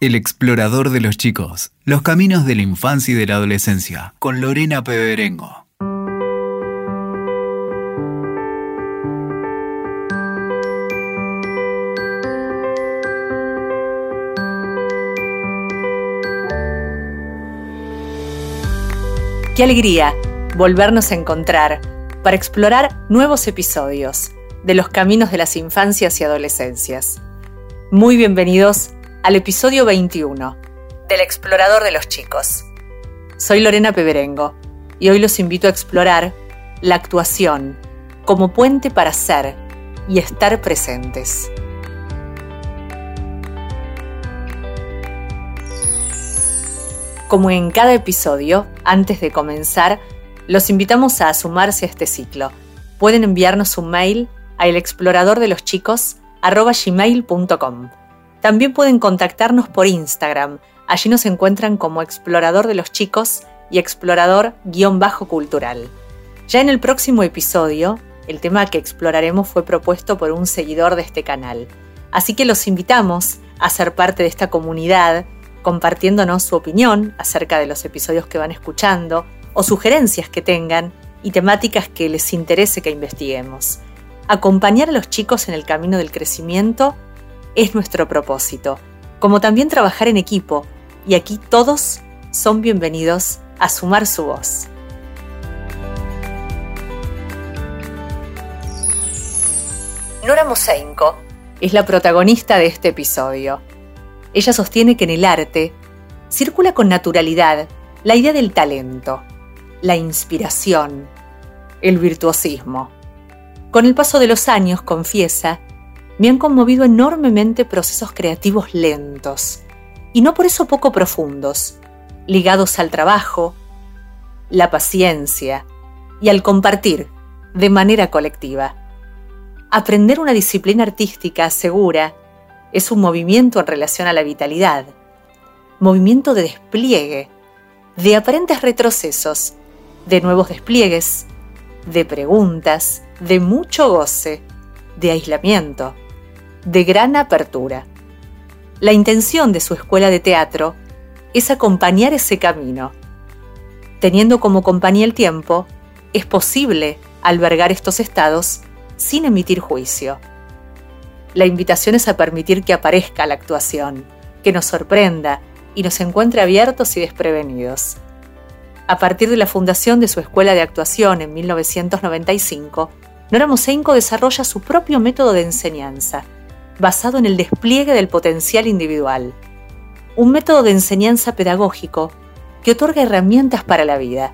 El explorador de los chicos, los caminos de la infancia y de la adolescencia, con Lorena Peberengo. Qué alegría volvernos a encontrar para explorar nuevos episodios de los caminos de las infancias y adolescencias. Muy bienvenidos al episodio 21 del Explorador de los Chicos. Soy Lorena Peberengo y hoy los invito a explorar la actuación como puente para ser y estar presentes. Como en cada episodio, antes de comenzar, los invitamos a sumarse a este ciclo. Pueden enviarnos un mail a elexploradordeloschicos.com. También pueden contactarnos por Instagram. Allí nos encuentran como Explorador de los Chicos y Explorador-Cultural. Ya en el próximo episodio, el tema que exploraremos fue propuesto por un seguidor de este canal. Así que los invitamos a ser parte de esta comunidad, compartiéndonos su opinión acerca de los episodios que van escuchando o sugerencias que tengan y temáticas que les interese que investiguemos. Acompañar a los chicos en el camino del crecimiento es nuestro propósito, como también trabajar en equipo, y aquí todos son bienvenidos a sumar su voz. Nora Moseinko es la protagonista de este episodio. Ella sostiene que en el arte circula con naturalidad la idea del talento, la inspiración, el virtuosismo. Con el paso de los años, confiesa, me han conmovido enormemente procesos creativos lentos, y no por eso poco profundos, ligados al trabajo, la paciencia y al compartir de manera colectiva. Aprender una disciplina artística segura es un movimiento en relación a la vitalidad, movimiento de despliegue, de aparentes retrocesos, de nuevos despliegues, de preguntas, de mucho goce, de aislamiento de gran apertura. La intención de su escuela de teatro es acompañar ese camino. Teniendo como compañía el tiempo, es posible albergar estos estados sin emitir juicio. La invitación es a permitir que aparezca la actuación, que nos sorprenda y nos encuentre abiertos y desprevenidos. A partir de la fundación de su escuela de actuación en 1995, Nora Mosenko desarrolla su propio método de enseñanza, basado en el despliegue del potencial individual. Un método de enseñanza pedagógico que otorga herramientas para la vida.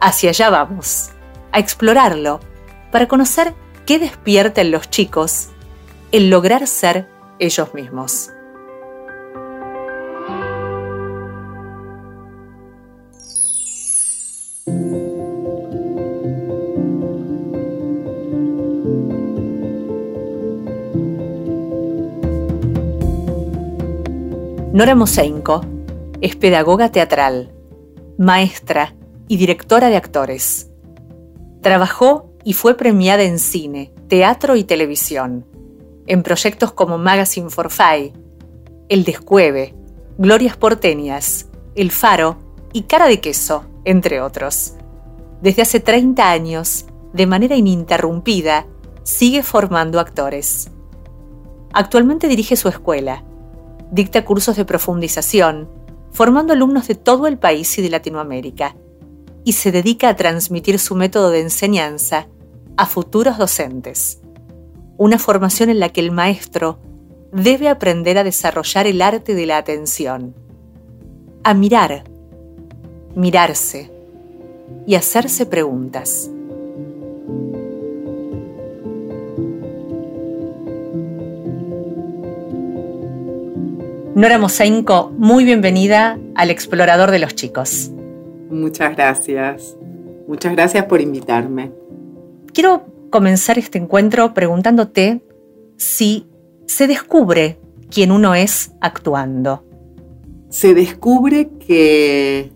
Hacia allá vamos, a explorarlo, para conocer qué despierta en los chicos el lograr ser ellos mismos. Nora Mosenko es pedagoga teatral, maestra y directora de actores. Trabajó y fue premiada en cine, teatro y televisión, en proyectos como Magazine for Five, El Descueve, Glorias Porteñas, El Faro y Cara de Queso, entre otros. Desde hace 30 años, de manera ininterrumpida, sigue formando actores. Actualmente dirige su escuela, dicta cursos de profundización, formando alumnos de todo el país y de Latinoamérica, y se dedica a transmitir su método de enseñanza a futuros docentes. Una formación en la que el maestro debe aprender a desarrollar el arte de la atención, a mirar, mirarse y hacerse preguntas. Nora Mosenko, muy bienvenida al Explorador de los Chicos. Muchas gracias. Muchas gracias por invitarme. Quiero comenzar este encuentro preguntándote si se descubre quién uno es actuando. Se descubre que,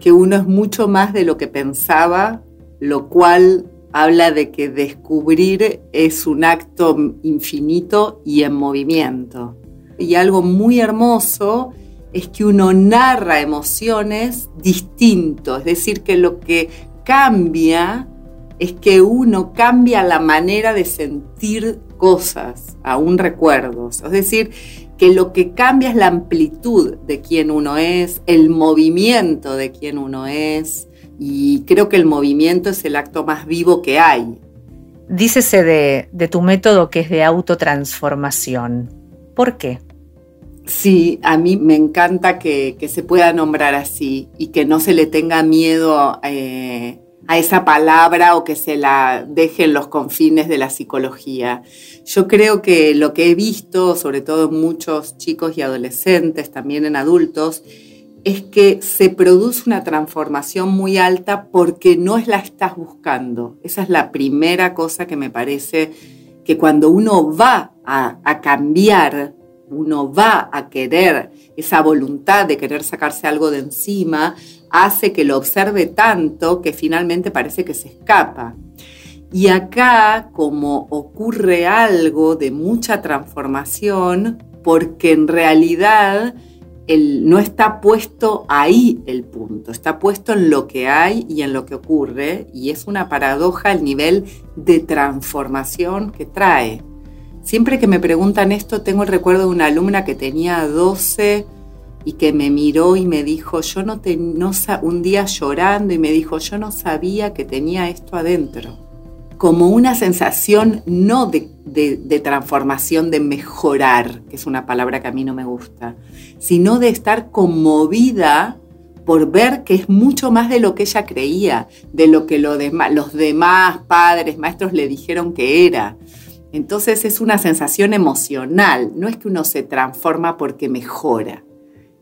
que uno es mucho más de lo que pensaba, lo cual habla de que descubrir es un acto infinito y en movimiento Y algo muy hermoso es que uno narra emociones distintos, es decir, que lo que cambia es que uno cambia la manera de sentir cosas, aún recuerdos. Es decir, que lo que cambia es la amplitud de quién uno es, el movimiento de quién uno es, y creo que el movimiento es el acto más vivo que hay. Dícese de, de tu método que es de autotransformación. ¿Por qué? Sí, a mí me encanta que, se pueda nombrar así y que no se le tenga miedo eh, a esa palabra o que se la deje en los confines de la psicología. Yo creo que lo que he visto, sobre todo en muchos chicos y adolescentes, también en adultos, es que se produce una transformación muy alta porque no la estás buscando. Esa es la primera cosa que me parece que cuando uno va a cambiar uno va a querer, esa voluntad de querer sacarse algo de encima, hace que lo observe tanto que finalmente parece que se escapa. Y acá, como ocurre algo de mucha transformación, porque en realidad no está puesto ahí el punto, está puesto en lo que hay y en lo que ocurre, y es una paradoja el nivel de transformación que trae. Siempre que me preguntan esto, tengo el recuerdo de una alumna que tenía 12 y que me miró y me dijo, yo no, te, un día llorando y me dijo, yo no sabía que tenía esto adentro. Como una sensación no de, de transformación, de mejorar, que es una palabra que a mí no me gusta, sino de estar conmovida por ver que es mucho más de lo que ella creía, de lo que los demás padres, maestros le dijeron que era. Entonces es una sensación emocional, no es que uno se transforma porque mejora.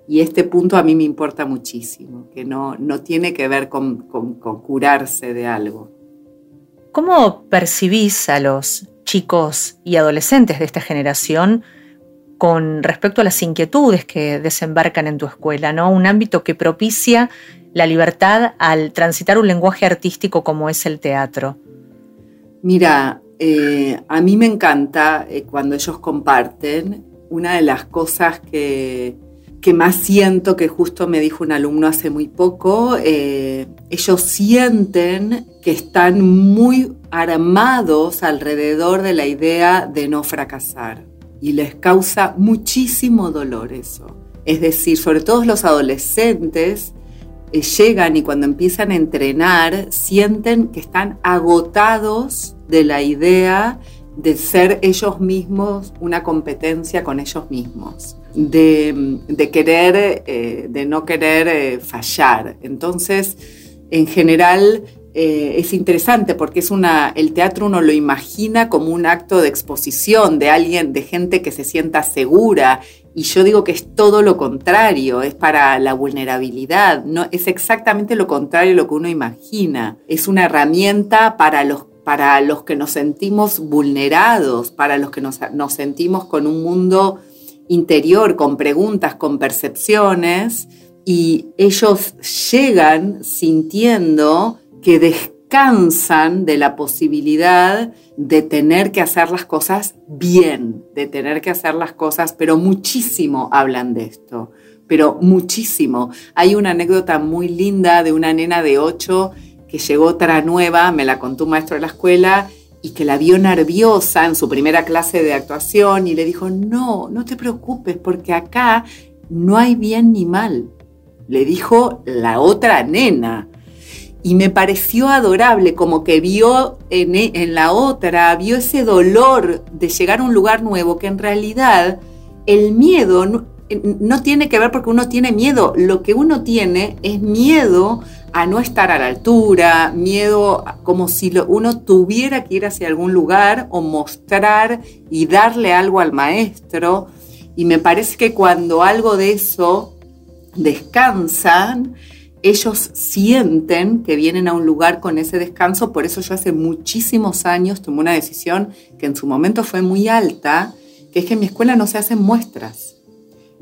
Y este punto a mí me importa muchísimo, que no, no tiene que ver con, curarse de algo. ¿Cómo percibís a los chicos y adolescentes de esta generación con respecto a las inquietudes que desembarcan en tu escuela, ¿no? Un ámbito que propicia la libertad al transitar un lenguaje artístico como es el teatro. Mira, eh, a mí me encanta eh, cuando ellos comparten. Una de las cosas que, más siento, que justo me dijo un alumno hace muy poco, eh, ellos sienten que están muy armados alrededor de la idea de no fracasar y les causa muchísimo dolor eso. Es decir, sobre todo los adolescentes llegan y cuando empiezan a entrenar sienten que están agotados de la idea de ser ellos mismos una competencia con ellos mismos, de, querer, eh, de no querer eh, fallar. Entonces, en general, eh, es interesante porque es una, el teatro uno lo imagina como un acto de exposición de alguien, de gente que se sienta segura. Y yo digo que es todo lo contrario, es para la vulnerabilidad, no, es exactamente lo contrario de lo que uno imagina. Es una herramienta para los para los que nos sentimos vulnerados, para los que nos, sentimos con un mundo interior, con preguntas, con percepciones, y ellos llegan sintiendo que descansan de la posibilidad de tener que hacer las cosas bien, de tener que hacer las cosas, pero muchísimo hablan de esto, pero muchísimo. Hay una anécdota muy linda de una nena de 8 que llegó otra nueva, me la contó un maestro de la escuela, y que la vio nerviosa en su primera clase de actuación y le dijo, no, no te preocupes porque acá no hay bien ni mal. Le dijo la otra nena. Y me pareció adorable, como que vio en, en la otra, vio ese dolor de llegar a un lugar nuevo, que en realidad el miedo no, no tiene que ver porque uno tiene miedo, lo que uno tiene es miedo a no estar a la altura, miedo como si uno tuviera que ir hacia algún lugar o mostrar y darle algo al maestro. Y me parece que cuando algo de eso descansan, ellos sienten que vienen a un lugar con ese descanso. Por eso yo hace muchísimos años tomé una decisión que en su momento fue muy alta, que es que en mi escuela no se hacen muestras.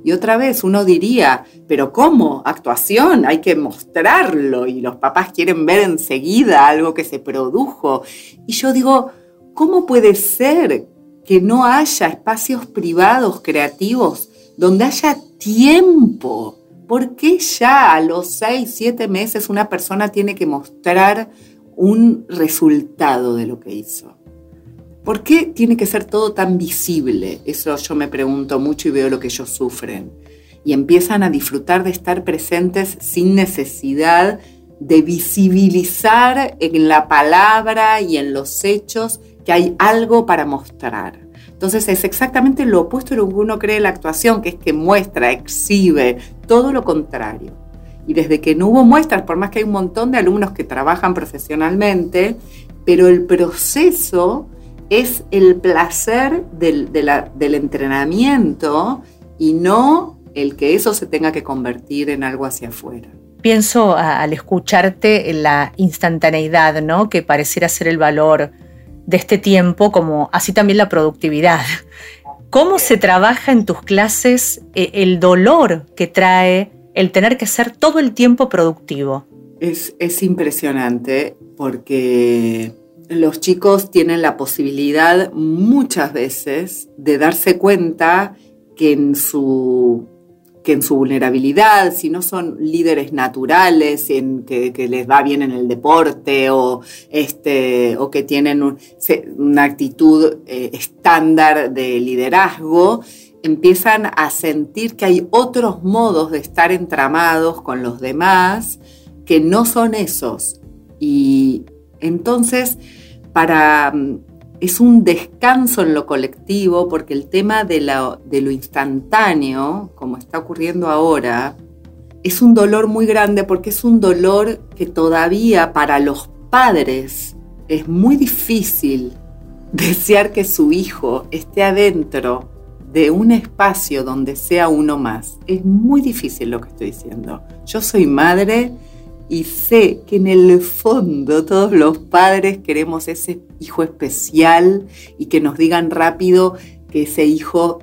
Y otra vez uno diría, pero ¿cómo? Actuación, hay que mostrarlo y los papás quieren ver enseguida algo que se produjo. Y yo digo, ¿cómo puede ser que no haya espacios privados creativos donde haya tiempo. ¿Por qué ya a los seis, siete meses una persona tiene que mostrar un resultado de lo que hizo? ¿Por qué tiene que ser todo tan visible? Eso yo me pregunto mucho y veo lo que ellos sufren. Y empiezan a disfrutar de estar presentes sin necesidad de visibilizar en la palabra y en los hechos que hay algo para mostrar. Entonces es exactamente lo opuesto de lo que uno cree la actuación, que es que muestra, exhibe, todo lo contrario. Y desde que no hubo muestras, por más que hay un montón de alumnos que trabajan profesionalmente, pero el proceso es el placer del, del entrenamiento y no el que eso se tenga que convertir en algo hacia afuera. Pienso al escucharte en la instantaneidad, ¿no? Que pareciera ser el valor de este tiempo, como así también la productividad. ¿Cómo se trabaja en tus clases eh, el dolor que trae el tener que ser todo el tiempo productivo? Es, es impresionante porque los chicos tienen la posibilidad muchas veces de darse cuenta que en su, que en su vulnerabilidad, si no son líderes naturales, en que, les va bien en el deporte o, este, o que tienen una actitud eh, estándar de liderazgo, empiezan a sentir que hay otros modos de estar entramados con los demás que no son esos. Y entonces, para, mm, es un descanso en lo colectivo porque el tema de, de lo instantáneo, como está ocurriendo ahora, es un dolor muy grande porque es un dolor que todavía para los padres es muy difícil desear que su hijo esté adentro de un espacio donde sea uno más. Es muy difícil lo que estoy diciendo. Yo soy madre y sé que en el fondo todos los padres queremos ese hijo especial y que nos digan rápido que ese hijo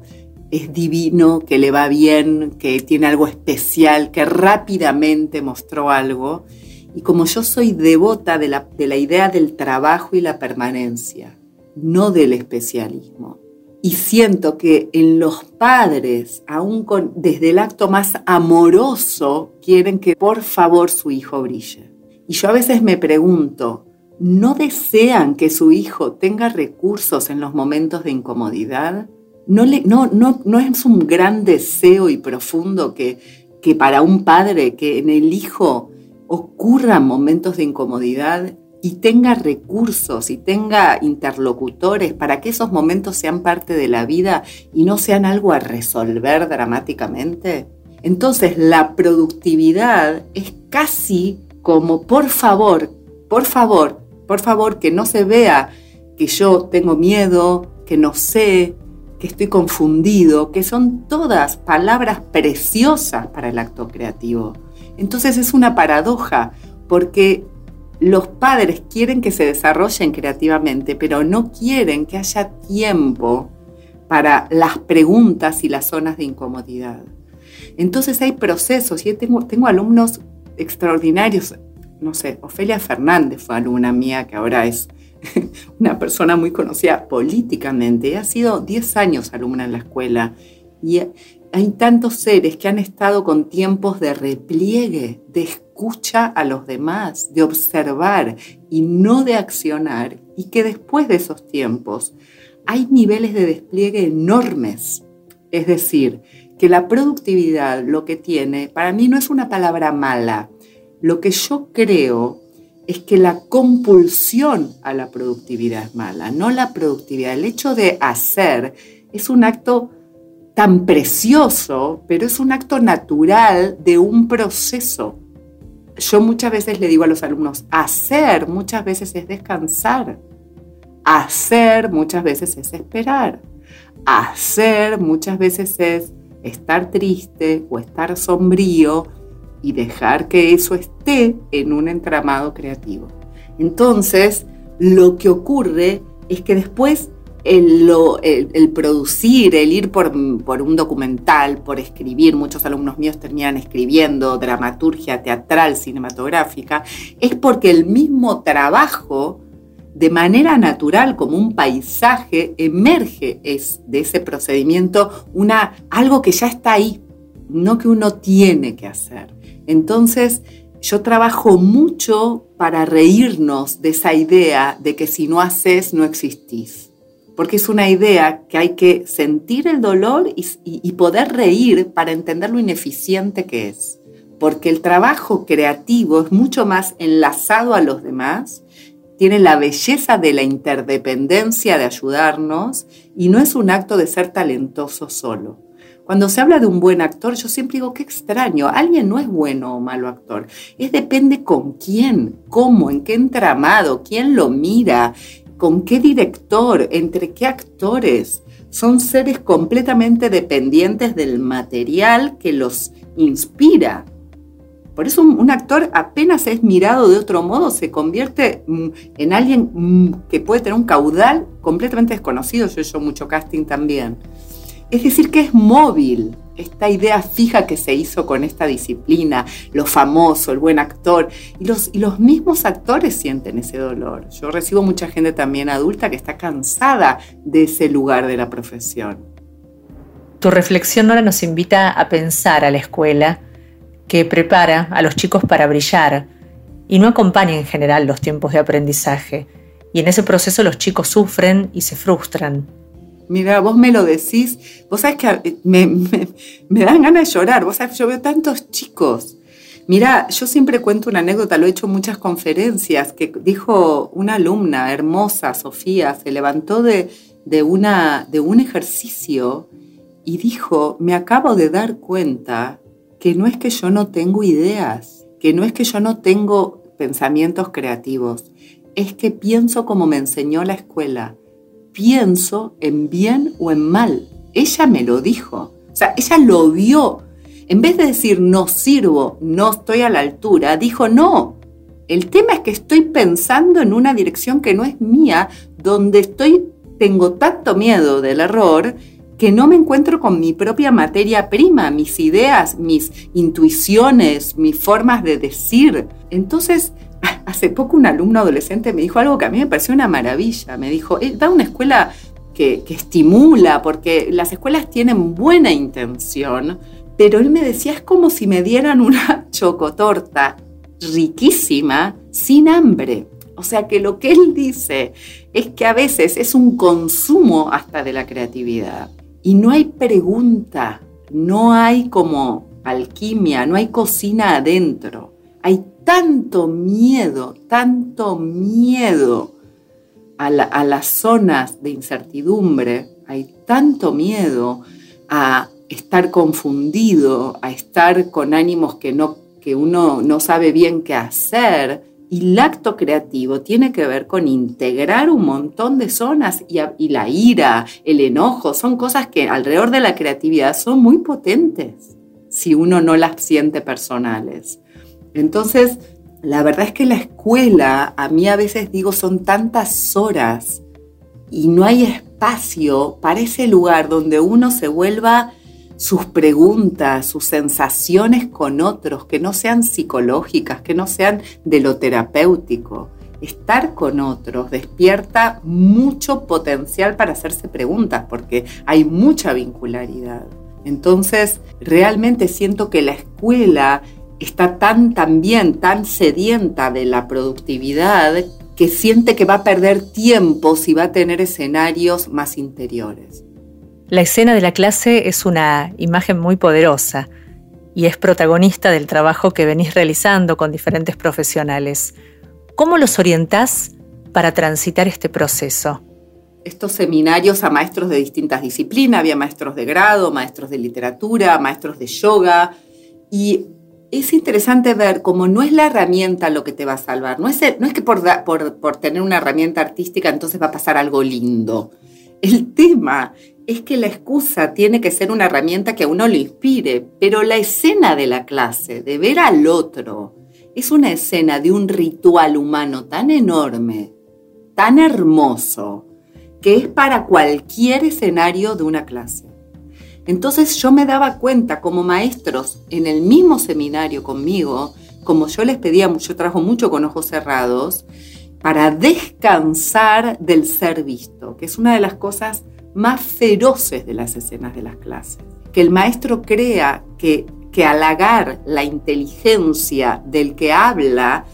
es divino, que le va bien, que tiene algo especial, que rápidamente mostró algo. Y como yo soy devota de la, de la idea del trabajo y la permanencia, no del especialismo, y siento que en los padres, aún desde el acto más amoroso, quieren que por favor su hijo brille. Y yo a veces me pregunto, ¿no desean que su hijo tenga recursos en los momentos de incomodidad? ¿No, le, no, no es un gran deseo y profundo que, que para un padre, que en el hijo ocurran momentos de incomodidad y tenga recursos y tenga interlocutores para que esos momentos sean parte de la vida y no sean algo a resolver dramáticamente? Entonces la productividad es casi como, por favor, por favor, por favor, que no se vea que yo tengo miedo, que no sé, que estoy confundido, que son todas palabras preciosas para el acto creativo. Entonces es una paradoja, porque los padres quieren que se desarrollen creativamente, pero no quieren que haya tiempo para las preguntas y las zonas de incomodidad. Entonces hay procesos, y tengo, alumnos extraordinarios, no sé, Ofelia Fernández fue alumna mía, que ahora es una persona muy conocida políticamente, ha sido 10 años alumna en la escuela, y hay tantos seres que han estado con tiempos de repliegue, de escucha a los demás, de observar y no de accionar, y que después de esos tiempos hay niveles de despliegue enormes. Es decir, que la productividad lo que tiene, para mí no es una palabra mala, lo que yo creo es que la compulsión a la productividad es mala, no la productividad. El hecho de hacer es un acto tan precioso, pero es un acto natural de un proceso. Yo muchas veces le digo a los alumnos, hacer muchas veces es descansar, hacer muchas veces es esperar, hacer muchas veces es estar triste o estar sombrío y dejar que eso esté en un entramado creativo. Entonces, lo que ocurre es que después el, producir, el ir por, un documental, por escribir, muchos alumnos míos terminan escribiendo dramaturgia teatral, cinematográfica, es porque el mismo trabajo de manera natural, como un paisaje, emerge es, de ese procedimiento una, algo que ya está ahí, no que uno tiene que hacer. Entonces, yo trabajo mucho para reírnos de esa idea de que si no haces, no existís. Porque es una idea que hay que sentir el dolor y, poder reír para entender lo ineficiente que es. Porque el trabajo creativo es mucho más enlazado a los demás tiene la belleza de la interdependencia de ayudarnos y no es un acto de ser talentoso solo. Cuando se habla de un buen actor, yo siempre digo, qué extraño, alguien no es bueno o malo actor, es depende con quién, cómo, en qué entramado, quién lo mira, con qué director, entre qué actores. Son seres completamente dependientes del material que los inspira. Por eso un, actor apenas es mirado de otro modo, se convierte mm, en alguien mm, que puede tener un caudal completamente desconocido. Yo he hecho mucho casting también. Es decir, que es móvil esta idea fija que se hizo con esta disciplina, lo famoso, el buen actor. Y los, mismos actores sienten ese dolor. Yo recibo mucha gente también adulta que está cansada de ese lugar de la profesión. Tu reflexión ahora nos invita a pensar a la escuela que prepara a los chicos para brillar y no acompaña en general los tiempos de aprendizaje. Y en ese proceso los chicos sufren y se frustran. Mira, vos me lo decís, vos sabés que me, dan ganas de llorar, vos sabés, yo veo tantos chicos. Mira, yo siempre cuento una anécdota, lo he hecho en muchas conferencias, que dijo una alumna hermosa, Sofía, se levantó de, de, una, de un ejercicio y dijo, me acabo de dar cuenta que no es que yo no tengo ideas, que no es que yo no tengo pensamientos creativos, es que pienso como me enseñó la escuela, pienso en bien o en mal. Ella me lo dijo, o sea, ella lo vio. En vez de decir no sirvo, no estoy a la altura, dijo no. El tema es que estoy pensando en una dirección que no es mía, donde estoy tengo tanto miedo del error que no me encuentro con mi propia materia prima, mis ideas, mis intuiciones, mis formas de decir. Entonces, hace poco un alumno adolescente me dijo algo que a mí me pareció una maravilla. Me dijo, eh, da una escuela que, que estimula, porque las escuelas tienen buena intención, pero él me decía, es como si me dieran una chocotorta riquísima sin hambre. O sea que lo que él dice es que a veces es un consumo hasta de la creatividad. Y no hay pregunta, no hay como alquimia, no hay cocina adentro. Hay tanto miedo, tanto miedo a, las zonas de incertidumbre, hay tanto miedo a estar confundido, a estar con ánimos que, no, que uno no sabe bien qué hacer, y el acto creativo tiene que ver con integrar un montón de zonas y, la ira, el enojo, son cosas que alrededor de la creatividad son muy potentes si uno no las siente personales. Entonces, la verdad es que la escuela, a mí a veces digo, son tantas horas y no hay espacio para ese lugar donde uno se vuelva sus preguntas, sus sensaciones con otros, que no sean psicológicas, que no sean de lo terapéutico. Estar con otros despierta mucho potencial para hacerse preguntas, porque hay mucha vincularidad. Entonces, realmente siento que la escuela está tan también tan sedienta de la productividad que siente que va a perder tiempo si va a tener escenarios más interiores. La escena de la clase es una imagen muy poderosa y es protagonista del trabajo que venís realizando con diferentes profesionales. ¿Cómo los orientás para transitar este proceso? Estos seminarios a maestros de distintas disciplinas, había maestros de grado, maestros de literatura, maestros de yoga, y es interesante ver cómo no es la herramienta lo que te va a salvar, no es, que por, por, tener una herramienta artística entonces va a pasar algo lindo. El tema es que la excusa tiene que ser una herramienta que a uno le inspire, pero la escena de la clase, de ver al otro, es una escena de un ritual humano tan enorme, tan hermoso, que es para cualquier escenario de una clase. Entonces yo me daba cuenta como maestros en el mismo seminario conmigo, como yo les pedía, yo trabajo mucho con ojos cerrados, para descansar del ser visto, que es una de las cosas más feroces de las escenas de las clases. Que el maestro crea que, que halagar la inteligencia del que habla,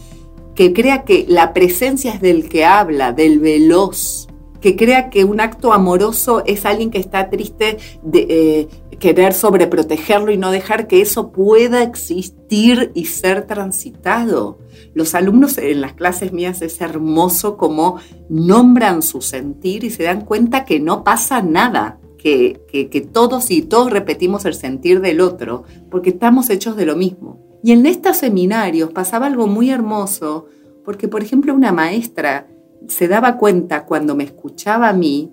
que crea que la presencia es del que habla, del veloz, que crea que un acto amoroso es alguien que está triste de eh, querer sobreprotegerlo y no dejar que eso pueda existir y ser transitado. Los alumnos en las clases mías es hermoso como nombran su sentir y se dan cuenta que no pasa nada, que, que todos y todos repetimos el sentir del otro, porque estamos hechos de lo mismo. Y en estos seminarios pasaba algo muy hermoso, porque por ejemplo una maestra se daba cuenta cuando me escuchaba a mí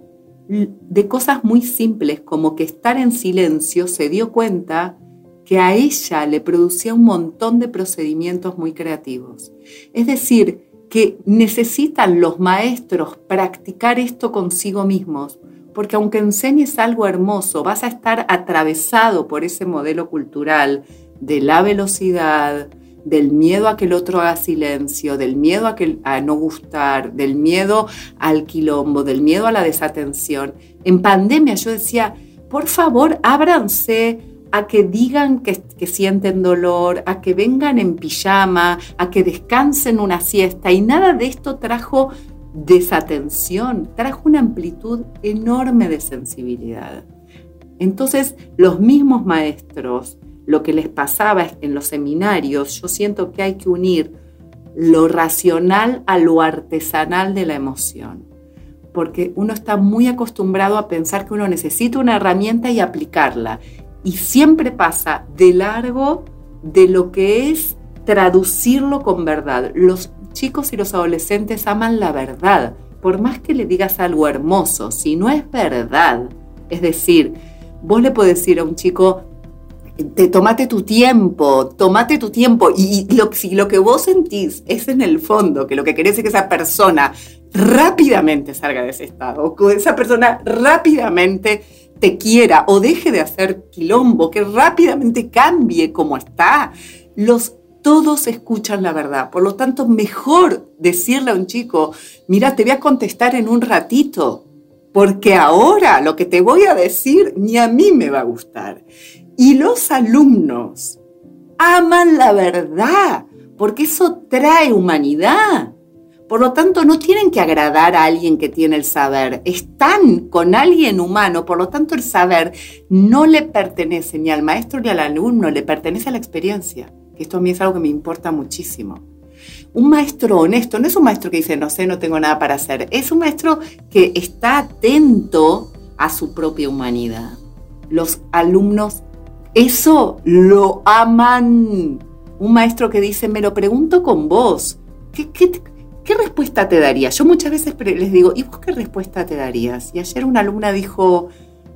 de cosas muy simples como que estar en silencio se dio cuenta que a ella le producía un montón de procedimientos muy creativos. Es decir, que necesitan los maestros practicar esto consigo mismos, porque aunque enseñes algo hermoso, vas a estar atravesado por ese modelo cultural de la velocidad, del miedo a que el otro haga silencio, del miedo a, que, a no gustar, del miedo al quilombo, del miedo a la desatención. En pandemia yo decía, por favor, ábranse a que digan que, que, sienten dolor, a que vengan en pijama, a que descansen una siesta. Y nada de esto trajo desatención, trajo una amplitud enorme de sensibilidad. Entonces, los mismos maestros lo que les pasaba en los seminarios, yo siento que hay que unir lo racional a lo artesanal de la emoción. Porque uno está muy acostumbrado a pensar que uno necesita una herramienta y aplicarla. Y siempre pasa de largo de lo que es traducirlo con verdad. Los chicos y los adolescentes aman la verdad. Por más que le digas algo hermoso, si no es verdad, es decir, vos le podés decir a un chico, te tomate tu tiempo, tomate tu tiempo. Y, lo, si lo que vos sentís es en el fondo que lo que querés es que esa persona rápidamente salga de ese estado, que esa persona rápidamente te quiera o deje de hacer quilombo, que rápidamente cambie como está, los todos escuchan la verdad. Por lo tanto, mejor decirle a un chico, mira, te voy a contestar en un ratito, porque ahora lo que te voy a decir ni a mí me va a gustar. Y los alumnos aman la verdad, porque eso trae humanidad. Por lo tanto, no tienen que agradar a alguien que tiene el saber, están con alguien humano, por lo tanto el saber no le pertenece ni al maestro ni al alumno, le pertenece a la experiencia. Esto a mí es algo que me importa muchísimo. Un maestro honesto no es un maestro que dice, no sé, no tengo nada para hacer, es un maestro que está atento a su propia humanidad. Los alumnos eso lo aman. Un maestro que dice, me lo pregunto con vos. ¿Qué, respuesta te darías? Yo muchas veces les digo, ¿y vos qué respuesta te darías? Y ayer una alumna dijo,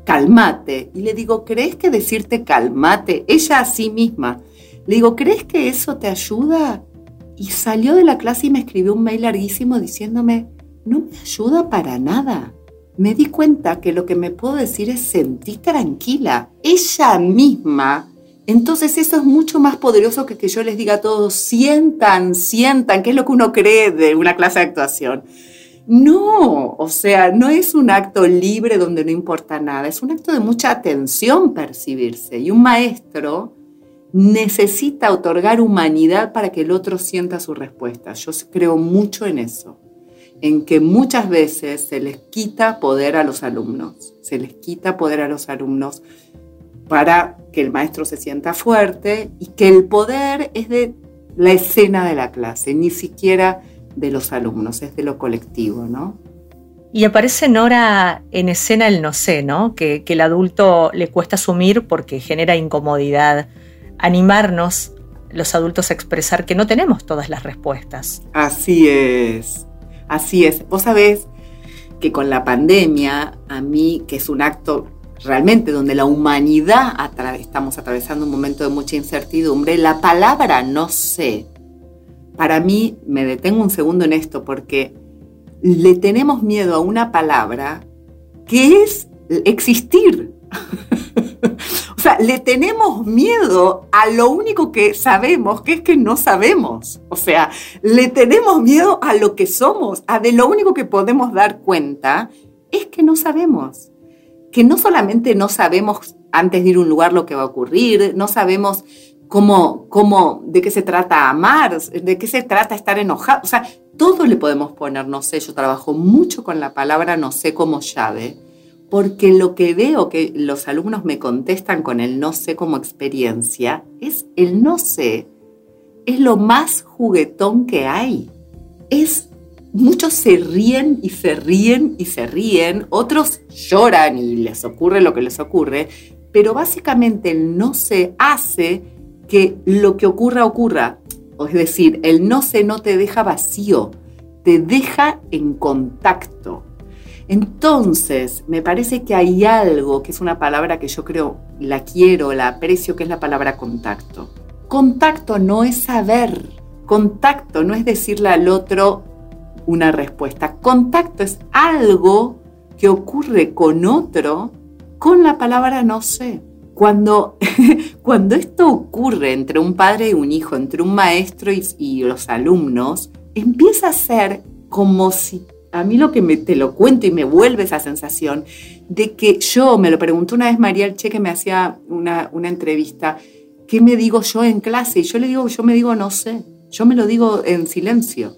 calmate. Y le digo, ¿crees que decirte calmate? Ella a sí misma. Le digo, ¿crees que eso te ayuda? Y salió de la clase y me escribió un mail larguísimo diciéndome, no me ayuda para nada me di cuenta que lo que me puedo decir es sentí tranquila, ella misma. Entonces eso es mucho más poderoso que que yo les diga a todos, sientan, sientan, que es lo que uno cree de una clase de actuación. No, o sea, no es un acto libre donde no importa nada, es un acto de mucha atención percibirse. Y un maestro necesita otorgar humanidad para que el otro sienta su respuesta. Yo creo mucho en eso en que muchas veces se les quita poder a los alumnos, se les quita poder a los alumnos para que el maestro se sienta fuerte y que el poder es de la escena de la clase, ni siquiera de los alumnos, es de lo colectivo, ¿no? Y aparece Nora en escena el no sé, ¿no? Que, que el adulto le cuesta asumir porque genera incomodidad. Animarnos los adultos a expresar que no tenemos todas las respuestas. Así es. Así es. Vos sabés que con la pandemia, a mí, que es un acto realmente donde la humanidad estamos atravesando un momento de mucha incertidumbre, la palabra no sé, para mí, me detengo un segundo en esto porque le tenemos miedo a una palabra que es existir. le tenemos miedo a lo único que sabemos, que es que no sabemos. O sea, le tenemos miedo a lo que somos, a de lo único que podemos dar cuenta, es que no sabemos. Que no solamente no sabemos antes de ir a un lugar lo que va a ocurrir, no sabemos cómo, cómo, de qué se trata amar, de qué se trata estar enojado. O sea, todo le podemos poner no sé. Yo trabajo mucho con la palabra no sé como llave, porque lo que veo que los alumnos me contestan con el no sé como experiencia es el no sé. Es lo más juguetón que hay. Es muchos se ríen y se ríen y se ríen, otros lloran y les ocurre lo que les ocurre, pero básicamente el no sé hace que lo que ocurra ocurra. Es decir, el no sé no te deja vacío, te deja en contacto. Entonces, me parece que hay algo, que es una palabra que yo creo, la quiero, la aprecio, que es la palabra contacto. Contacto no es saber, contacto no es decirle al otro una respuesta. Contacto es algo que ocurre con otro con la palabra no sé. Cuando, cuando esto ocurre entre un padre y un hijo, entre un maestro y, los alumnos, empieza a ser como si a mí lo que me, te lo cuento y me vuelve esa sensación de que yo, me lo preguntó una vez María Che que me hacía una, una entrevista, ¿qué me digo yo en clase? Y yo le digo, yo me digo no sé, yo me lo digo en silencio.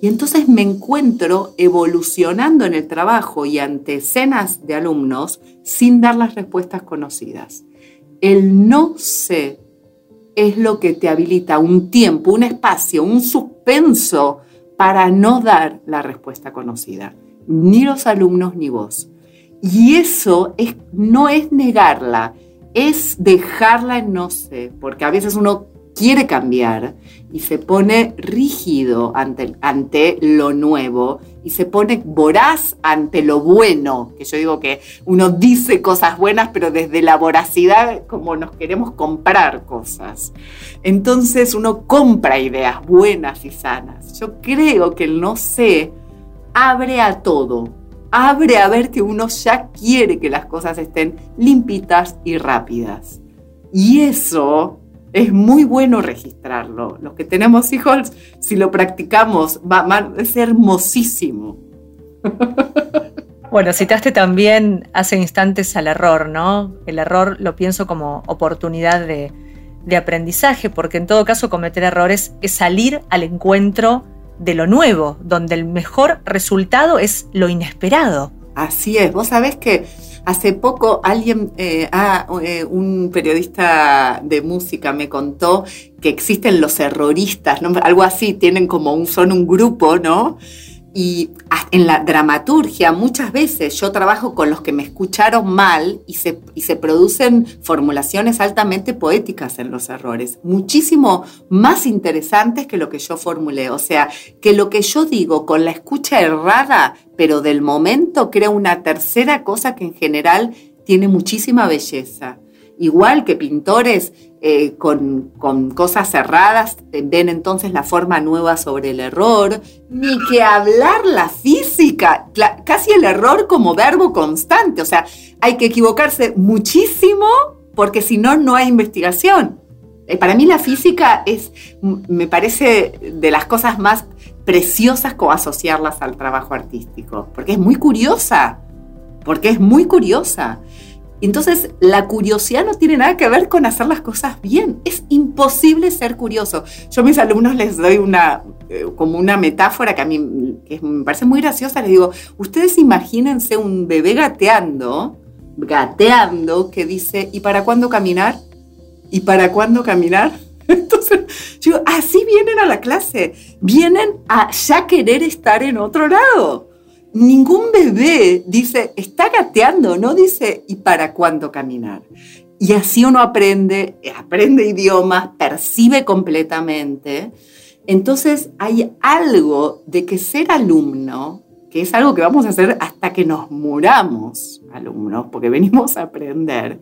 Y entonces me encuentro evolucionando en el trabajo y ante escenas de alumnos sin dar las respuestas conocidas. El no sé es lo que te habilita un tiempo, un espacio, un suspenso para no dar la respuesta conocida, ni los alumnos ni vos. Y eso es, no es negarla, es dejarla en no sé, porque a veces uno quiere cambiar y se pone rígido ante, ante lo nuevo y se pone voraz ante lo bueno, que yo digo que uno dice cosas buenas, pero desde la voracidad como nos queremos comprar cosas. Entonces uno compra ideas buenas y sanas. Yo creo que el no sé abre a todo, abre a ver que uno ya quiere que las cosas estén limpitas y rápidas. Y eso es muy bueno registrarlo. Los que tenemos hijos, si lo practicamos, va, a ser hermosísimo. Bueno, citaste también hace instantes al error, ¿no? El error lo pienso como oportunidad de, de aprendizaje, porque en todo caso cometer errores es salir al encuentro de lo nuevo, donde el mejor resultado es lo inesperado. Así es, vos sabés que Hace poco alguien, eh, ah, eh, un periodista de música me contó que existen los erroristas, ¿no? algo así, tienen como un, son un grupo, ¿no? Y en la dramaturgia muchas veces yo trabajo con los que me escucharon mal y se, y se producen formulaciones altamente poéticas en los errores, muchísimo más interesantes que lo que yo formulé. O sea, que lo que yo digo con la escucha errada, pero del momento, crea una tercera cosa que en general tiene muchísima belleza. Igual que pintores eh, con, cosas cerradas, ven entonces la forma nueva sobre el error, ni que hablar la física, casi el error como verbo constante, o sea, hay que equivocarse muchísimo porque si no, no hay investigación. Eh, para mí la física es, me parece de las cosas más preciosas como asociarlas al trabajo artístico, porque es muy curiosa, porque es muy curiosa. Entonces, la curiosidad no tiene nada que ver con hacer las cosas bien. Es imposible ser curioso. Yo a mis alumnos les doy una, eh, como una metáfora que a mí me parece muy graciosa. Les digo, ustedes imagínense un bebé gateando, gateando, que dice, ¿y para cuándo caminar? ¿Y para cuándo caminar? Entonces, yo, así vienen a la clase. Vienen a ya querer estar en otro lado ningún bebé dice, está gateando, no dice, ¿y para cuándo caminar? Y así uno aprende, aprende idiomas, percibe completamente. Entonces hay algo de que ser alumno, que es algo que vamos a hacer hasta que nos muramos, alumnos, porque venimos a aprender,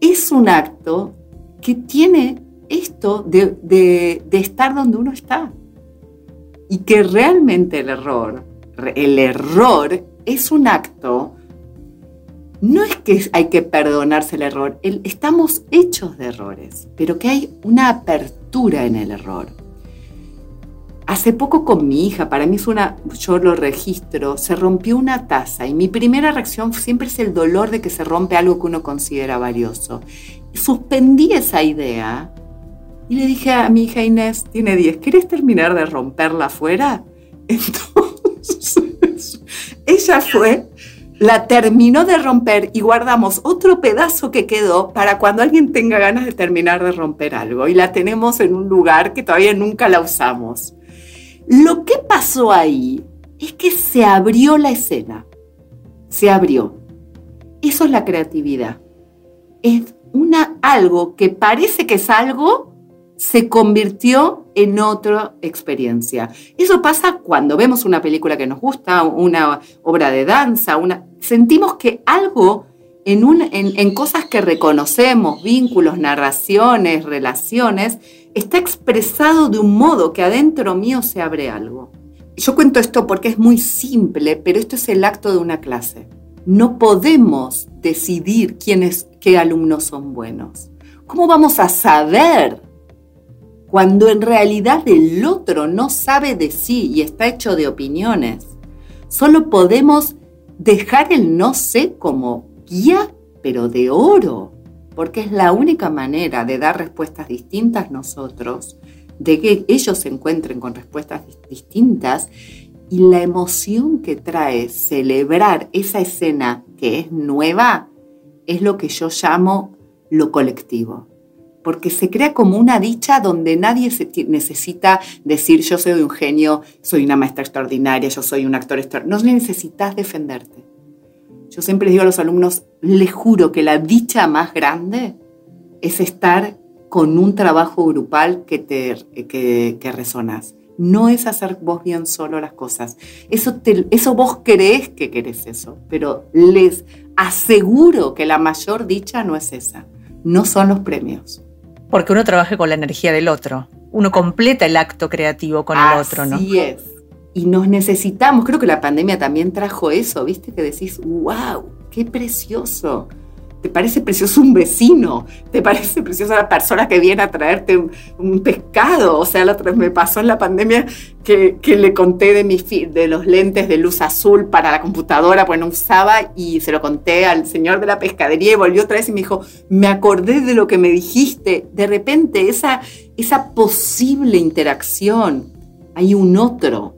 es un acto que tiene esto de, de estar donde uno está. Y que realmente el error el error es un acto no es que hay que perdonarse el error, estamos hechos de errores, pero que hay una apertura en el error. Hace poco con mi hija, para mí es una, yo lo registro, se rompió una taza y mi primera reacción siempre es el dolor de que se rompe algo que uno considera valioso. Suspendí esa idea y le dije a mi hija Inés, tiene 10, ¿quieres terminar de romperla afuera? Entonces, ella fue la terminó de romper y guardamos otro pedazo que quedó para cuando alguien tenga ganas de terminar de romper algo. Y la tenemos en un lugar que todavía nunca la usamos. Lo que pasó ahí es que se abrió la escena. Se abrió. Eso es la creatividad. Es una, algo que parece que es algo se convirtió en otra experiencia. Eso pasa cuando vemos una película que nos gusta, una obra de danza, una... sentimos que algo en, un, en, cosas que reconocemos, vínculos, narraciones, relaciones, está expresado de un modo que adentro mío se abre algo. Yo cuento esto porque es muy simple, pero esto es el acto de una clase. No podemos decidir quiénes, qué alumnos son buenos. ¿Cómo vamos a saber cuando en realidad el otro no sabe de sí y está hecho de opiniones. Solo podemos dejar el no sé como guía, pero de oro, porque es la única manera de dar respuestas distintas nosotros, de que ellos se encuentren con respuestas distintas y la emoción que trae celebrar esa escena que es nueva es lo que yo llamo lo colectivo porque se crea como una dicha donde nadie necesita decir yo soy un genio, soy una maestra extraordinaria, yo soy un actor extraordinario. No necesitas defenderte. Yo siempre les digo a los alumnos, les juro que la dicha más grande es estar con un trabajo grupal que te que, que resonas. No es hacer vos bien solo las cosas. Eso, eso vos crees que querés eso, pero les aseguro que la mayor dicha no es esa. No son los premios porque uno trabaja con la energía del otro. Uno completa el acto creativo con el otro, ¿no? Así es. Y nos necesitamos, creo que la pandemia también trajo eso, ¿viste? Que decís, wow, qué precioso te parece precioso un vecino, te parece preciosa la persona que viene a traerte un, pescado. O sea, la otra me pasó en la pandemia que, le conté de, de los lentes de luz azul para la computadora, pues no usaba, y se lo conté al señor de la pescadería y volvió otra vez y me dijo, me acordé de lo que me dijiste. De repente, esa, esa posible interacción, hay un otro.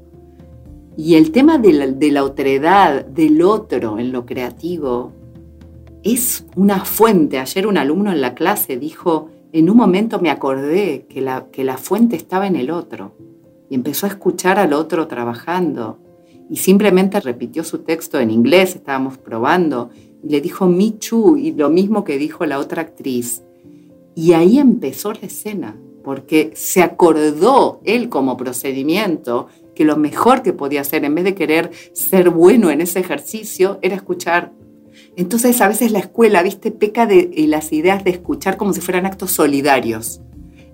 Y el tema de la, de la del otro en lo creativo, es una fuente. Ayer un alumno en la clase dijo, en un momento me acordé que la, que la fuente estaba en el otro y empezó a escuchar al otro trabajando y simplemente repitió su texto en inglés, estábamos probando, y le dijo Michu y lo mismo que dijo la otra actriz. Y ahí empezó la escena, porque se acordó él como procedimiento que lo mejor que podía hacer, en vez de querer ser bueno en ese ejercicio, era escuchar entonces a veces la escuela, viste, peca de eh, las ideas de escuchar como si fueran actos solidarios.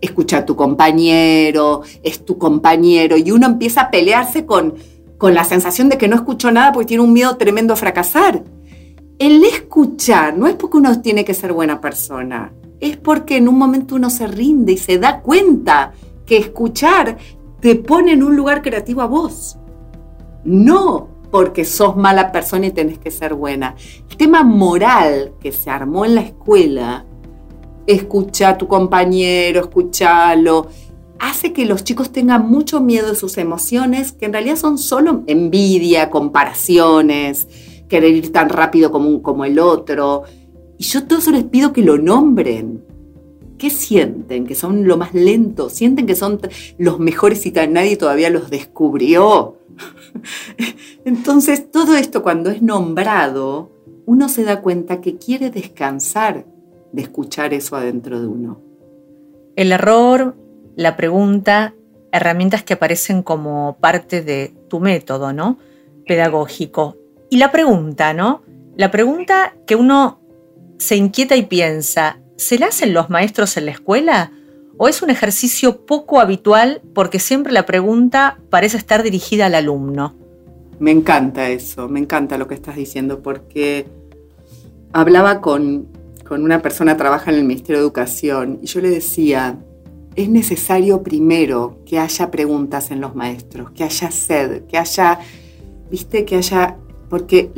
Escuchar a tu compañero, es tu compañero, y uno empieza a pelearse con, con la sensación de que no escuchó nada porque tiene un miedo tremendo a fracasar. El escuchar no es porque uno tiene que ser buena persona, es porque en un momento uno se rinde y se da cuenta que escuchar te pone en un lugar creativo a vos. No porque sos mala persona y tenés que ser buena. El tema moral que se armó en la escuela, escucha a tu compañero, escuchalo, hace que los chicos tengan mucho miedo de sus emociones, que en realidad son solo envidia, comparaciones, querer ir tan rápido como, como el otro. Y yo todo eso les pido que lo nombren. ¿Qué sienten? Que son lo más lento, sienten que son los mejores y nadie todavía los descubrió. Entonces, todo esto cuando es nombrado, uno se da cuenta que quiere descansar de escuchar eso adentro de uno. El error, la pregunta, herramientas que aparecen como parte de tu método, ¿no? Pedagógico. Y la pregunta, ¿no? La pregunta que uno se inquieta y piensa, ¿se la hacen los maestros en la escuela? ¿O es un ejercicio poco habitual porque siempre la pregunta parece estar dirigida al alumno? Me encanta eso, me encanta lo que estás diciendo porque hablaba con, con una persona que trabaja en el Ministerio de Educación y yo le decía, es necesario primero que haya preguntas en los maestros, que haya sed, que haya, viste, que haya, porque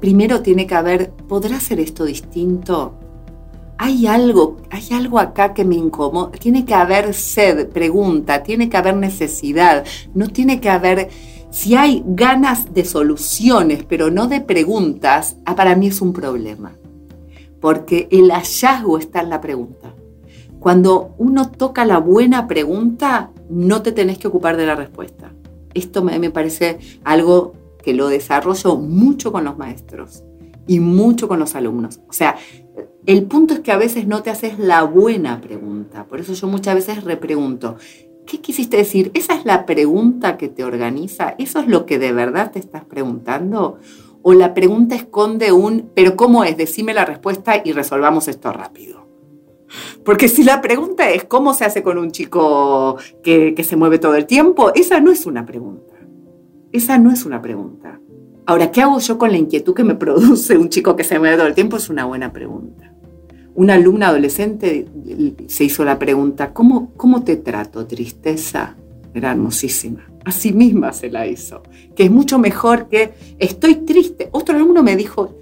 primero tiene que haber, ¿podrá ser esto distinto? Hay algo, hay algo acá que me incomoda, tiene que haber sed, pregunta, tiene que haber necesidad, no tiene que haber, si hay ganas de soluciones, pero no de preguntas, ah, para mí es un problema, porque el hallazgo está en la pregunta. Cuando uno toca la buena pregunta, no te tenés que ocupar de la respuesta. Esto me, parece algo que lo desarrollo mucho con los maestros y mucho con los alumnos. O sea, el punto es que a veces no te haces la buena pregunta. Por eso yo muchas veces repregunto, ¿qué quisiste decir? ¿Esa es la pregunta que te organiza? ¿Eso es lo que de verdad te estás preguntando? ¿O la pregunta esconde un, pero ¿cómo es? Decime la respuesta y resolvamos esto rápido. Porque si la pregunta es cómo se hace con un chico que, se mueve todo el tiempo, esa no es una pregunta. Esa no es una pregunta. Ahora, ¿qué hago yo con la inquietud que me produce un chico que se mueve todo el tiempo? Es una buena pregunta. Una alumna adolescente se hizo la pregunta, ¿cómo, cómo te trato, tristeza? Era hermosísima. Así misma se la hizo. Que es mucho mejor que estoy triste. Otro alumno me dijo,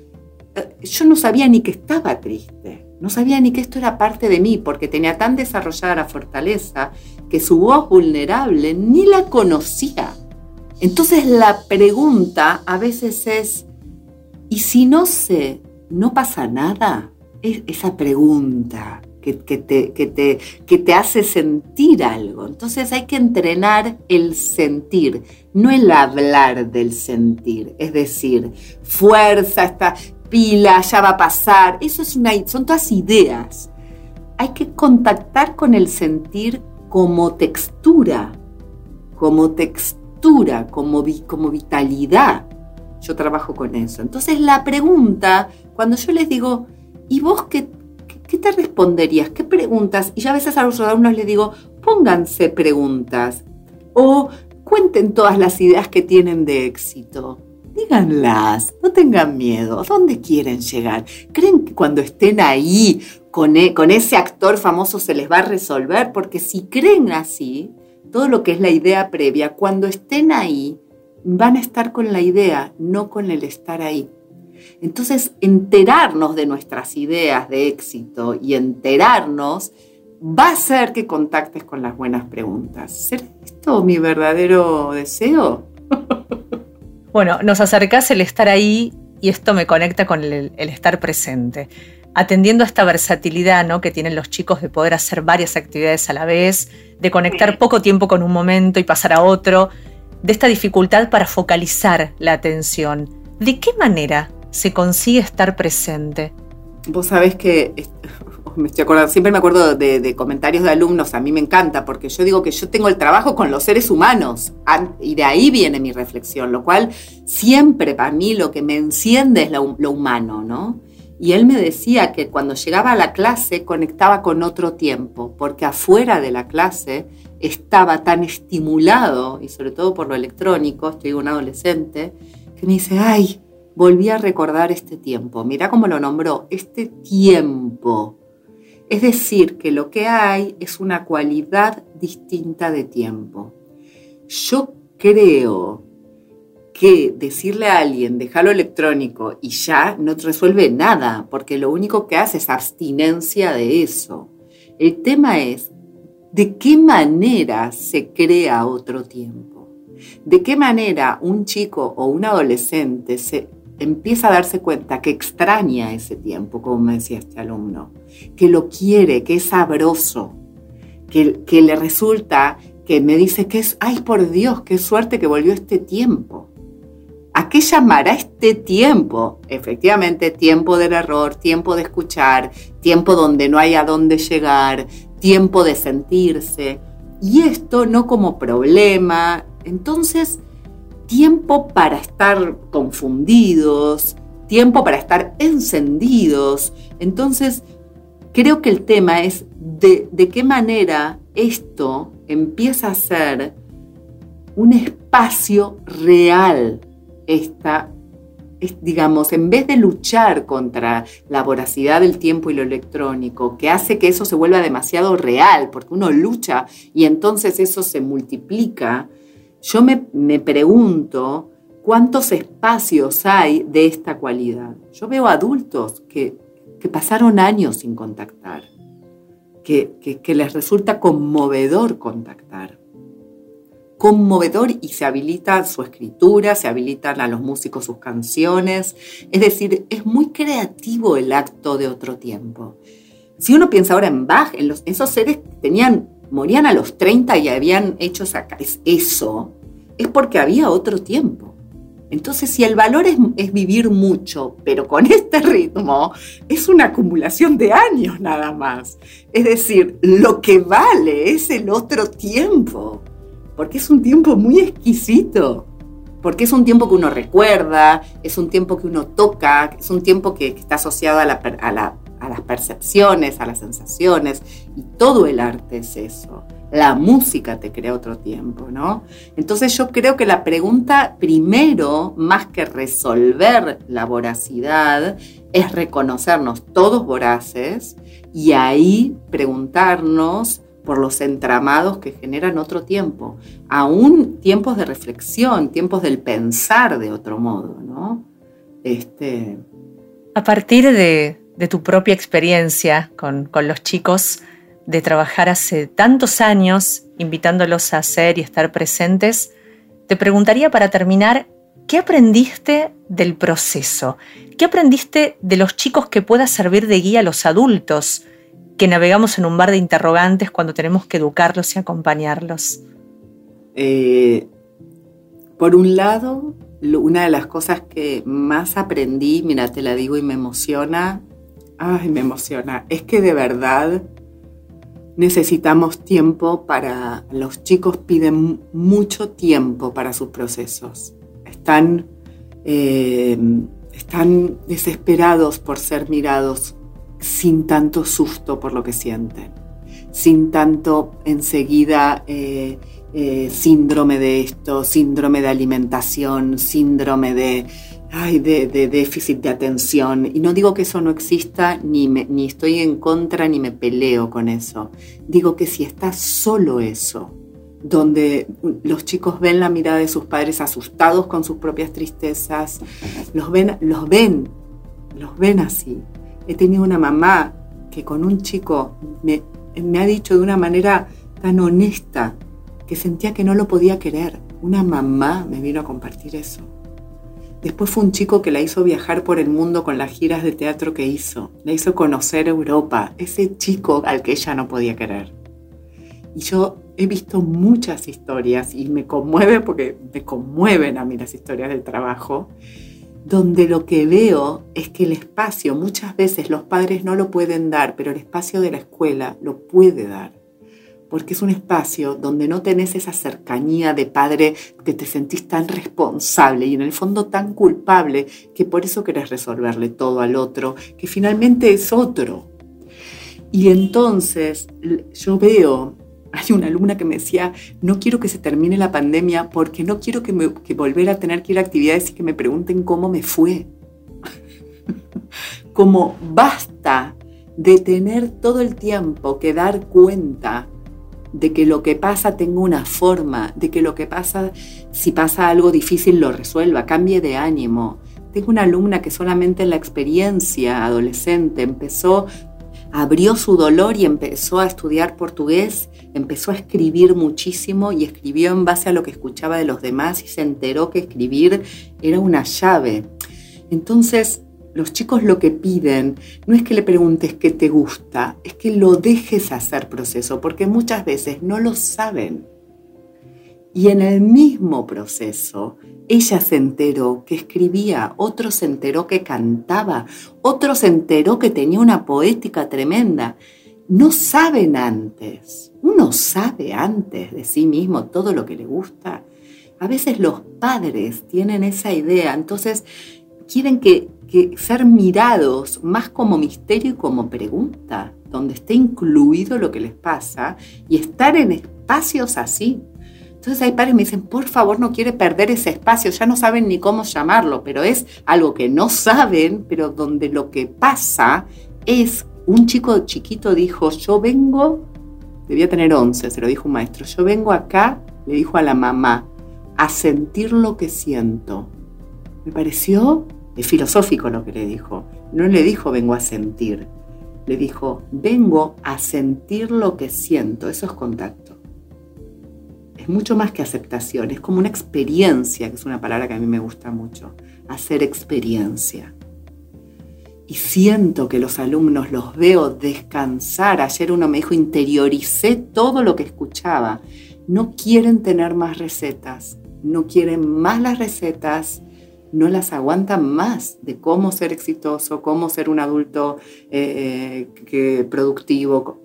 eh, yo no sabía ni que estaba triste. No sabía ni que esto era parte de mí porque tenía tan desarrollada la fortaleza que su voz vulnerable ni la conocía. Entonces la pregunta a veces es, ¿y si no sé, no pasa nada? Es esa pregunta que, te, que, te, que te hace sentir algo. Entonces hay que entrenar el sentir, no el hablar del sentir. Es decir, fuerza, esta, pila, ya va a pasar. Eso es una, son todas ideas. Hay que contactar con el sentir como textura, como textura, como, como vitalidad. Yo trabajo con eso. Entonces la pregunta, cuando yo les digo, ¿y vos qué, qué te responderías? ¿Qué preguntas? Y yo a veces a los alumnos les digo, pónganse preguntas o cuenten todas las ideas que tienen de éxito díganlas, no tengan miedo, dónde quieren llegar? ¿Creen que cuando estén ahí con, e, con ese actor famoso se les va a resolver? Porque si creen así, todo lo que es la idea previa, cuando estén ahí, van a estar con la idea, no con el estar ahí. Entonces, enterarnos de nuestras ideas de éxito y enterarnos va a hacer que contactes con las buenas preguntas. ¿Será esto mi verdadero deseo? Bueno, nos acercás el estar ahí y esto me conecta con el, estar presente. Atendiendo a esta versatilidad ¿no? que tienen los chicos de poder hacer varias actividades a la vez, de conectar poco tiempo con un momento y pasar a otro, de esta dificultad para focalizar la atención. ¿De qué manera se consigue estar presente? Vos sabés que me estoy acordando, siempre me acuerdo de, comentarios de alumnos, a mí me encanta, porque yo digo que yo tengo el trabajo con los seres humanos, y de ahí viene mi reflexión, lo cual siempre para mí lo que me enciende es lo, humano, ¿no? Y él me decía que cuando llegaba a la clase conectaba con otro tiempo, porque afuera de la clase estaba tan estimulado, y sobre todo por lo electrónico, estoy un adolescente, que me dice, ay, volví a recordar este tiempo. Mira cómo lo nombró, este tiempo es decir, que lo que hay es una cualidad distinta de tiempo. Yo creo que decirle a alguien, déjalo electrónico y ya no te resuelve nada, porque lo único que hace es abstinencia de eso. El tema es, ¿de qué manera se crea otro tiempo? ¿De qué manera un chico o un adolescente se empieza a darse cuenta que extraña ese tiempo, como me decía este alumno, que lo quiere, que es sabroso, que, que le resulta, que me dice que es, ay por Dios, qué suerte que volvió este tiempo. ¿A qué llamará este tiempo? Efectivamente, tiempo del error, tiempo de escuchar, tiempo donde no hay a dónde llegar, tiempo de sentirse. Y esto no como problema. Entonces, tiempo para estar confundidos, tiempo para estar encendidos. Entonces, creo que el tema es de, qué manera esto empieza a ser un espacio real, esta, digamos, en vez de luchar contra la voracidad del tiempo y lo electrónico, que hace que eso se vuelva demasiado real, porque uno lucha y entonces eso se multiplica, yo me, me pregunto cuántos espacios hay de esta cualidad. Yo veo adultos que, que pasaron años sin contactar, que, que, que les resulta conmovedor contactar conmovedor y se habilita su escritura, se habilitan a los músicos sus canciones. Es decir, es muy creativo el acto de otro tiempo. Si uno piensa ahora en Bach, en los, esos seres tenían, morían a los 30 y habían hecho eso, es porque había otro tiempo. Entonces, si el valor es, vivir mucho, pero con este ritmo, es una acumulación de años nada más. Es decir, lo que vale es el otro tiempo porque es un tiempo muy exquisito, porque es un tiempo que uno recuerda, es un tiempo que uno toca, es un tiempo que, está asociado a, las percepciones, a las sensaciones, y todo el arte es eso. La música te crea otro tiempo, ¿no? Entonces yo creo que la pregunta primero, más que resolver la voracidad, es reconocernos todos voraces y ahí preguntarnos por los entramados que generan otro tiempo, aún tiempos de reflexión, tiempos del pensar de otro modo, ¿no? Este... A partir de, tu propia experiencia con, con, los chicos, de trabajar hace tantos años, invitándolos a hacer y estar presentes, te preguntaría para terminar, ¿qué aprendiste del proceso? ¿Qué aprendiste de los chicos que pueda servir de guía a los adultos? Que navegamos en un mar de interrogantes cuando tenemos que educarlos y acompañarlos? Eh, por un lado, una de las cosas que más aprendí, mira, te la digo y me emociona, ay, me emociona, es que de verdad necesitamos tiempo para, los chicos piden mucho tiempo para sus procesos. Están, eh, están desesperados por ser mirados sin tanto susto por lo que sienten, sin tanto enseguida eh, eh, síndrome de esto, síndrome de alimentación, síndrome de, de, déficit de atención. Y no digo que eso no exista, ni, ni estoy en contra, ni me peleo con eso. Digo que si está solo eso, donde los chicos ven la mirada de sus padres asustados con sus propias tristezas, los ven, los ven, los ven así, He tenido una mamá que con un chico me, ha dicho de una manera tan honesta que sentía que no lo podía querer. Una mamá me vino a compartir eso. Después fue un chico que la hizo viajar por el mundo con las giras de teatro que hizo. La hizo conocer Europa. Ese chico al que ella no podía querer. Y yo he visto muchas historias y me conmueve porque me conmueven a mí las historias del trabajo donde lo que veo es que el espacio, muchas veces los padres no lo pueden dar, pero el espacio de la escuela lo puede dar. Porque es un espacio donde no tenés esa cercanía de padre que te sentís tan responsable y en el fondo tan culpable que por eso querés resolverle todo al otro, que finalmente es otro. Y entonces yo veo hay una alumna que me decía, no quiero que se termine la pandemia porque no quiero que, me, volver a tener que ir a actividades y que me pregunten cómo me fue. Como basta de tener todo el tiempo que dar cuenta de que lo que pasa tenga una forma, de que lo que pasa, si pasa algo difícil, lo resuelva, cambie de ánimo. Tengo una alumna que solamente en la experiencia adolescente empezó abrió su dolor y empezó a estudiar portugués, empezó a escribir muchísimo y escribió en base a lo que escuchaba de los demás y se enteró que escribir era una llave. Entonces, los chicos lo que piden no es que le preguntes qué te gusta, es que lo dejes hacer proceso, porque muchas veces no lo saben. Y en el mismo proceso, ella se enteró que escribía, otro se enteró que cantaba, otro se enteró que tenía una poética tremenda. No saben antes, uno sabe antes de sí mismo todo lo que le gusta. A veces los padres tienen esa idea, entonces quieren que, ser mirados más como misterio y como pregunta, donde esté incluido lo que les pasa y estar en espacios así, Entonces hay padres que me dicen, por favor, no quiere perder ese espacio, ya no saben ni cómo llamarlo, pero es algo que no saben, pero donde lo que pasa es, un chico chiquito dijo, yo vengo, debía tener 11, se lo dijo un maestro, yo vengo acá, le dijo a la mamá, a sentir lo que siento. Me pareció filosófico lo que le dijo. No le dijo vengo a sentir, le dijo vengo a sentir lo que siento. Eso es contacto es mucho más que aceptación, es como una experiencia, que es una palabra que a mí me gusta mucho, hacer experiencia. Y siento que los alumnos los veo descansar. Ayer uno me dijo, interioricé todo lo que escuchaba. No quieren tener más recetas, no quieren más las recetas, no las aguantan más de cómo ser exitoso, cómo ser un adulto eh, que, productivo.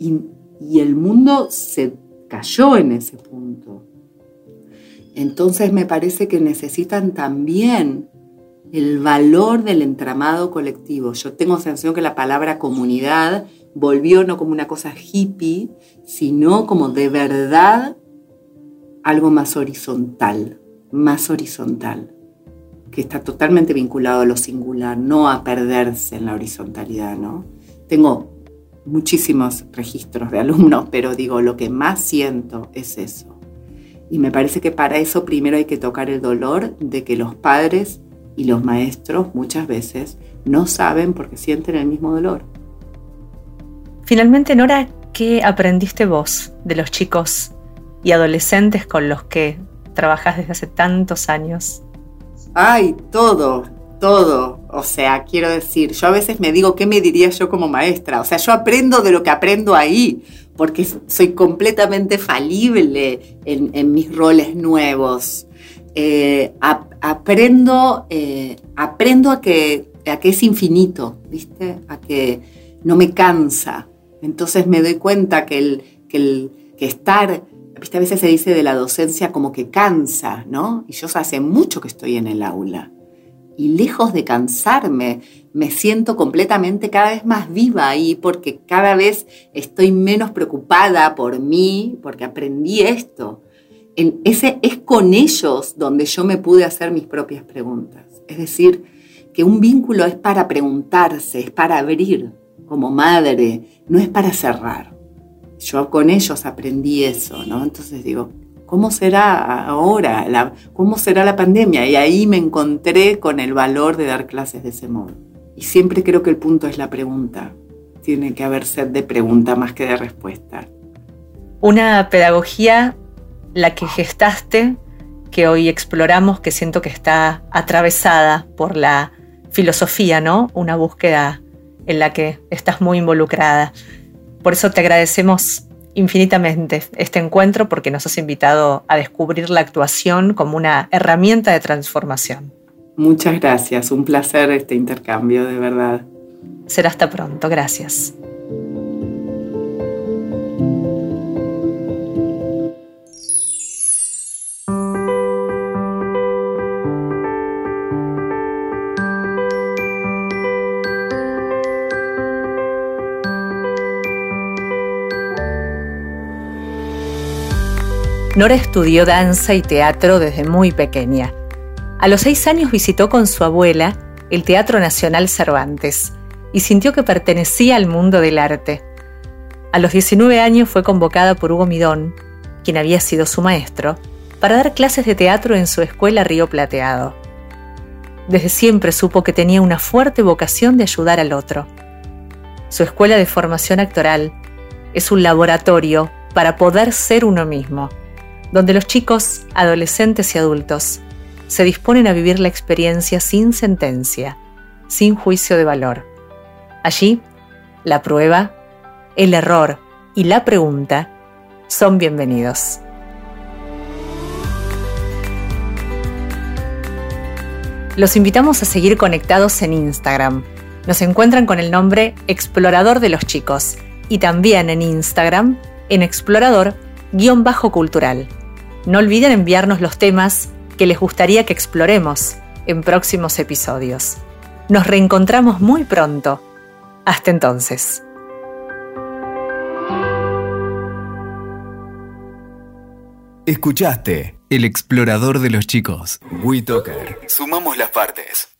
Y el mundo se cayó en ese punto. Entonces me parece que necesitan también el valor del entramado colectivo. Yo tengo sensación que la palabra comunidad volvió no como una cosa hippie, sino como de verdad algo más horizontal, más horizontal, que está totalmente vinculado a lo singular, no a perderse en la horizontalidad, ¿no? Tengo muchísimos registros de alumnos, pero digo, lo que más siento es eso. Y me parece que para eso primero hay que tocar el dolor de que los padres y los maestros muchas veces no saben porque sienten el mismo dolor. Finalmente, Nora, ¿qué aprendiste vos de los chicos y adolescentes con los que trabajas desde hace tantos años? Ay, todo, todo. O sea, quiero decir, yo a veces me digo, ¿qué me diría yo como maestra? O sea, yo aprendo de lo que aprendo ahí, porque soy completamente falible en, mis roles nuevos. Eh, aprendo, eh, aprendo a que, a que es infinito, ¿viste? A que no me cansa. Entonces me doy cuenta que, el, que, el, que estar. A veces se dice de la docencia como que cansa, ¿no? Y yo hace mucho que estoy en el aula y lejos de cansarme, me siento completamente cada vez más viva ahí porque cada vez estoy menos preocupada por mí, porque aprendí esto. En ese, es con ellos donde yo me pude hacer mis propias preguntas. Es decir, que un vínculo es para preguntarse, es para abrir como madre, no es para cerrar. Yo con ellos aprendí eso, ¿no? Entonces digo, ¿Cómo será ahora? ¿Cómo será la pandemia? Y ahí me encontré con el valor de dar clases de ese modo. Y siempre creo que el punto es la pregunta. Tiene que haber sed de pregunta más que de respuesta. Una pedagogía, la que gestaste, que hoy exploramos, que siento que está atravesada por la filosofía, ¿no? Una búsqueda en la que estás muy involucrada. Por eso te agradecemos infinitamente este encuentro porque nos has invitado a descubrir la actuación como una herramienta de transformación. Muchas gracias, un placer este intercambio, de verdad. Será hasta pronto, gracias. Estudió danza y teatro desde muy pequeña. A los seis años visitó con su abuela el Teatro Nacional Cervantes y sintió que pertenecía al mundo del arte. A los 19 años fue convocada por Hugo Midón, quien había sido su maestro, para dar clases de teatro en su escuela Río Plateado. Desde siempre supo que tenía una fuerte vocación de ayudar al otro. Su escuela de formación actoral es un laboratorio para poder ser uno mismo donde los chicos, adolescentes y adultos se disponen a vivir la experiencia sin sentencia, sin juicio de valor. Allí, la prueba, el error y la pregunta son bienvenidos. Los invitamos a seguir conectados en Instagram. Nos encuentran con el nombre Explorador de los Chicos y también en Instagram en explorador-cultural. No olviden enviarnos los temas que les gustaría que exploremos en próximos episodios. Nos reencontramos muy pronto. Hasta entonces. Escuchaste El explorador de los chicos. WeToker. Sumamos las partes.